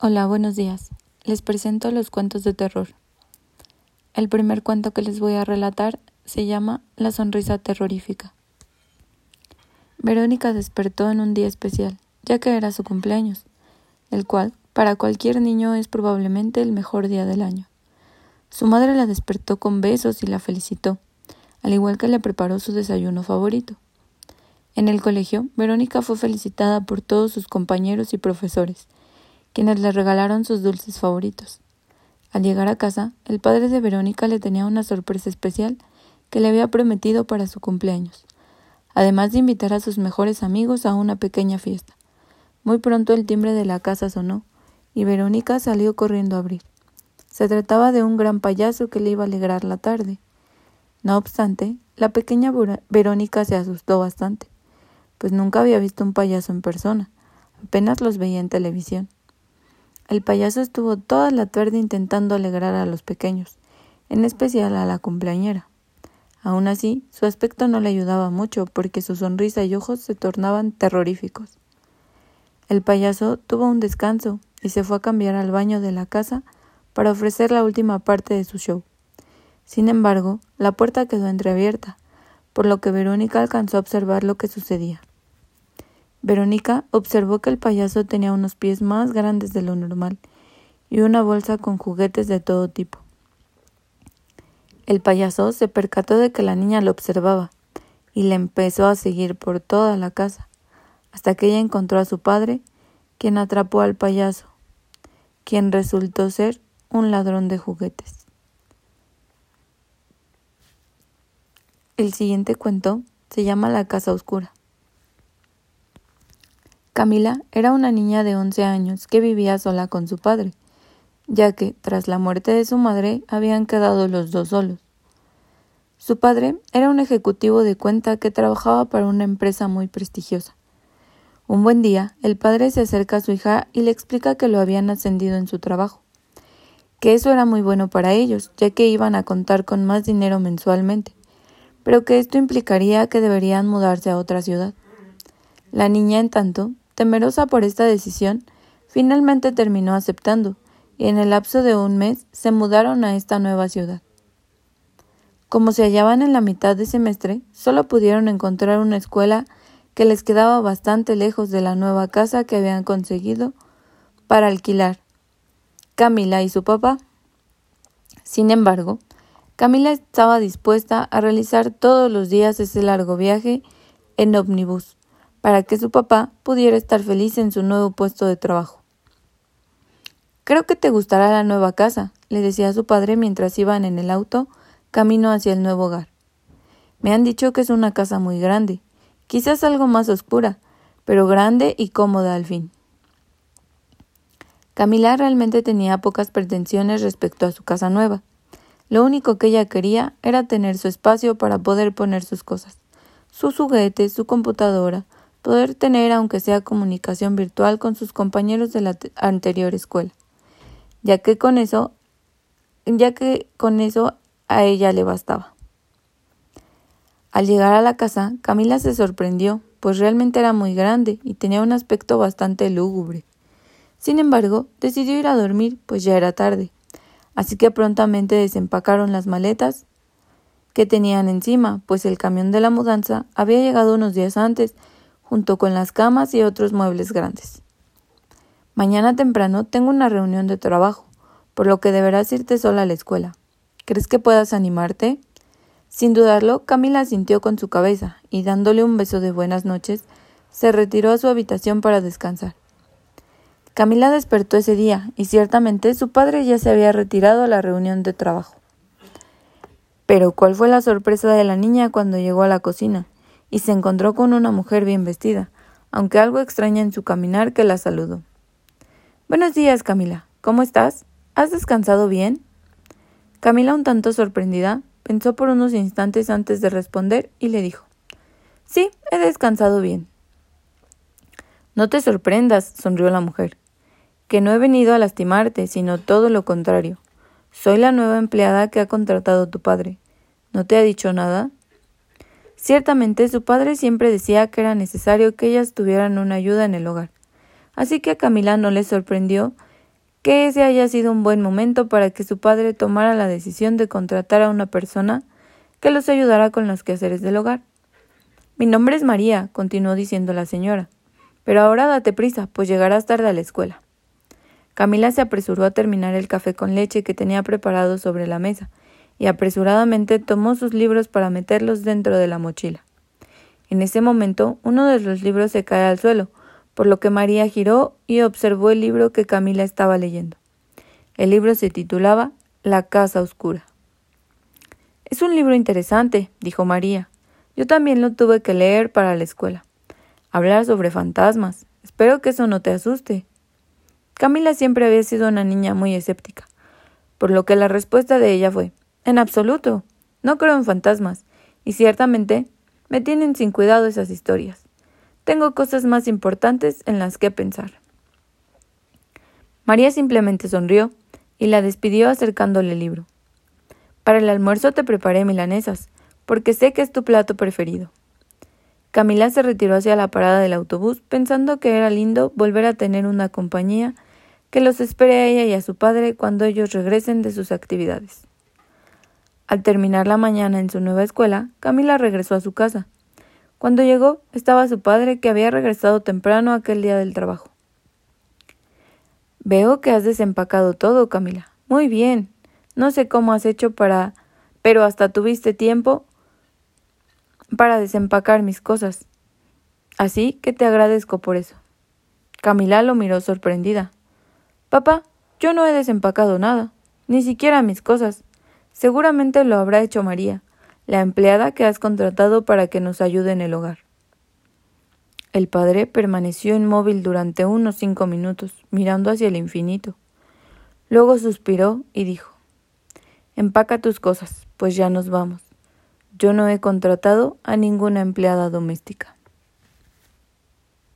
Hola, buenos días. Les presento los cuentos de terror. El primer cuento que les voy a relatar se llama La sonrisa terrorífica. Verónica despertó en un día especial, ya que era su cumpleaños, el cual para cualquier niño es probablemente el mejor día del año. Su madre la despertó con besos y la felicitó, al igual que le preparó su desayuno favorito. En el colegio, Verónica fue felicitada por todos sus compañeros y profesores, quienes le regalaron sus dulces favoritos. Al llegar a casa, el padre de Verónica le tenía una sorpresa especial que le había prometido para su cumpleaños, además de invitar a sus mejores amigos a una pequeña fiesta. Muy pronto el timbre de la casa sonó, y Verónica salió corriendo a abrir. Se trataba de un gran payaso que le iba a alegrar la tarde. No obstante, la pequeña Verónica se asustó bastante, pues nunca había visto un payaso en persona, apenas los veía en televisión. El payaso estuvo toda la tarde intentando alegrar a los pequeños, en especial a la cumpleañera. Aun así, su aspecto no le ayudaba mucho porque su sonrisa y ojos se tornaban terroríficos. El payaso tuvo un descanso y se fue a cambiar al baño de la casa para ofrecer la última parte de su show. Sin embargo, la puerta quedó entreabierta, por lo que Verónica alcanzó a observar lo que sucedía. Verónica observó que el payaso tenía unos pies más grandes de lo normal y una bolsa con juguetes de todo tipo. El payaso se percató de que la niña lo observaba y le empezó a seguir por toda la casa, hasta que ella encontró a su padre, quien atrapó al payaso, quien resultó ser un ladrón de juguetes. El siguiente cuento se llama La Casa Oscura. Camila era una niña de once años que vivía sola con su padre, ya que, tras la muerte de su madre, habían quedado los dos solos. Su padre era un ejecutivo de cuenta que trabajaba para una empresa muy prestigiosa. Un buen día, el padre se acerca a su hija y le explica que lo habían ascendido en su trabajo, que eso era muy bueno para ellos, ya que iban a contar con más dinero mensualmente, pero que esto implicaría que deberían mudarse a otra ciudad. La niña, en tanto, Temerosa por esta decisión, finalmente terminó aceptando, y en el lapso de un mes se mudaron a esta nueva ciudad. Como se hallaban en la mitad de semestre, solo pudieron encontrar una escuela que les quedaba bastante lejos de la nueva casa que habían conseguido para alquilar. Camila y su papá. Sin embargo, Camila estaba dispuesta a realizar todos los días ese largo viaje en ómnibus para que su papá pudiera estar feliz en su nuevo puesto de trabajo. Creo que te gustará la nueva casa, le decía a su padre mientras iban en el auto camino hacia el nuevo hogar. Me han dicho que es una casa muy grande, quizás algo más oscura, pero grande y cómoda al fin. Camila realmente tenía pocas pretensiones respecto a su casa nueva. Lo único que ella quería era tener su espacio para poder poner sus cosas, sus juguetes, su computadora, poder tener aunque sea comunicación virtual con sus compañeros de la anterior escuela, ya que con eso ya que con eso a ella le bastaba. Al llegar a la casa, Camila se sorprendió, pues realmente era muy grande y tenía un aspecto bastante lúgubre. Sin embargo, decidió ir a dormir, pues ya era tarde, así que prontamente desempacaron las maletas que tenían encima, pues el camión de la mudanza había llegado unos días antes junto con las camas y otros muebles grandes. Mañana temprano tengo una reunión de trabajo, por lo que deberás irte sola a la escuela. ¿Crees que puedas animarte? Sin dudarlo, Camila sintió con su cabeza y dándole un beso de buenas noches, se retiró a su habitación para descansar. Camila despertó ese día y ciertamente su padre ya se había retirado a la reunión de trabajo. Pero ¿cuál fue la sorpresa de la niña cuando llegó a la cocina? Y se encontró con una mujer bien vestida, aunque algo extraña en su caminar que la saludó. Buenos días, Camila. ¿Cómo estás? ¿Has descansado bien? Camila, un tanto sorprendida, pensó por unos instantes antes de responder y le dijo Sí, he descansado bien. No te sorprendas, sonrió la mujer, que no he venido a lastimarte, sino todo lo contrario. Soy la nueva empleada que ha contratado tu padre. ¿No te ha dicho nada? Ciertamente su padre siempre decía que era necesario que ellas tuvieran una ayuda en el hogar, así que a Camila no le sorprendió que ese haya sido un buen momento para que su padre tomara la decisión de contratar a una persona que los ayudara con los quehaceres del hogar. Mi nombre es María, continuó diciendo la señora. Pero ahora date prisa, pues llegarás tarde a la escuela. Camila se apresuró a terminar el café con leche que tenía preparado sobre la mesa, y apresuradamente tomó sus libros para meterlos dentro de la mochila. En ese momento uno de los libros se cae al suelo, por lo que María giró y observó el libro que Camila estaba leyendo. El libro se titulaba La Casa Oscura. Es un libro interesante, dijo María. Yo también lo tuve que leer para la escuela. Hablar sobre fantasmas. Espero que eso no te asuste. Camila siempre había sido una niña muy escéptica, por lo que la respuesta de ella fue En absoluto. No creo en fantasmas, y ciertamente me tienen sin cuidado esas historias. Tengo cosas más importantes en las que pensar. María simplemente sonrió y la despidió acercándole el libro. Para el almuerzo te preparé milanesas, porque sé que es tu plato preferido. Camila se retiró hacia la parada del autobús pensando que era lindo volver a tener una compañía que los espere a ella y a su padre cuando ellos regresen de sus actividades. Al terminar la mañana en su nueva escuela, Camila regresó a su casa. Cuando llegó, estaba su padre, que había regresado temprano aquel día del trabajo. Veo que has desempacado todo, Camila. Muy bien. No sé cómo has hecho para. pero hasta tuviste tiempo para desempacar mis cosas. Así que te agradezco por eso. Camila lo miró sorprendida. Papá, yo no he desempacado nada, ni siquiera mis cosas. Seguramente lo habrá hecho María la empleada que has contratado para que nos ayude en el hogar. El padre permaneció inmóvil durante unos cinco minutos, mirando hacia el infinito. Luego suspiró y dijo Empaca tus cosas, pues ya nos vamos. Yo no he contratado a ninguna empleada doméstica.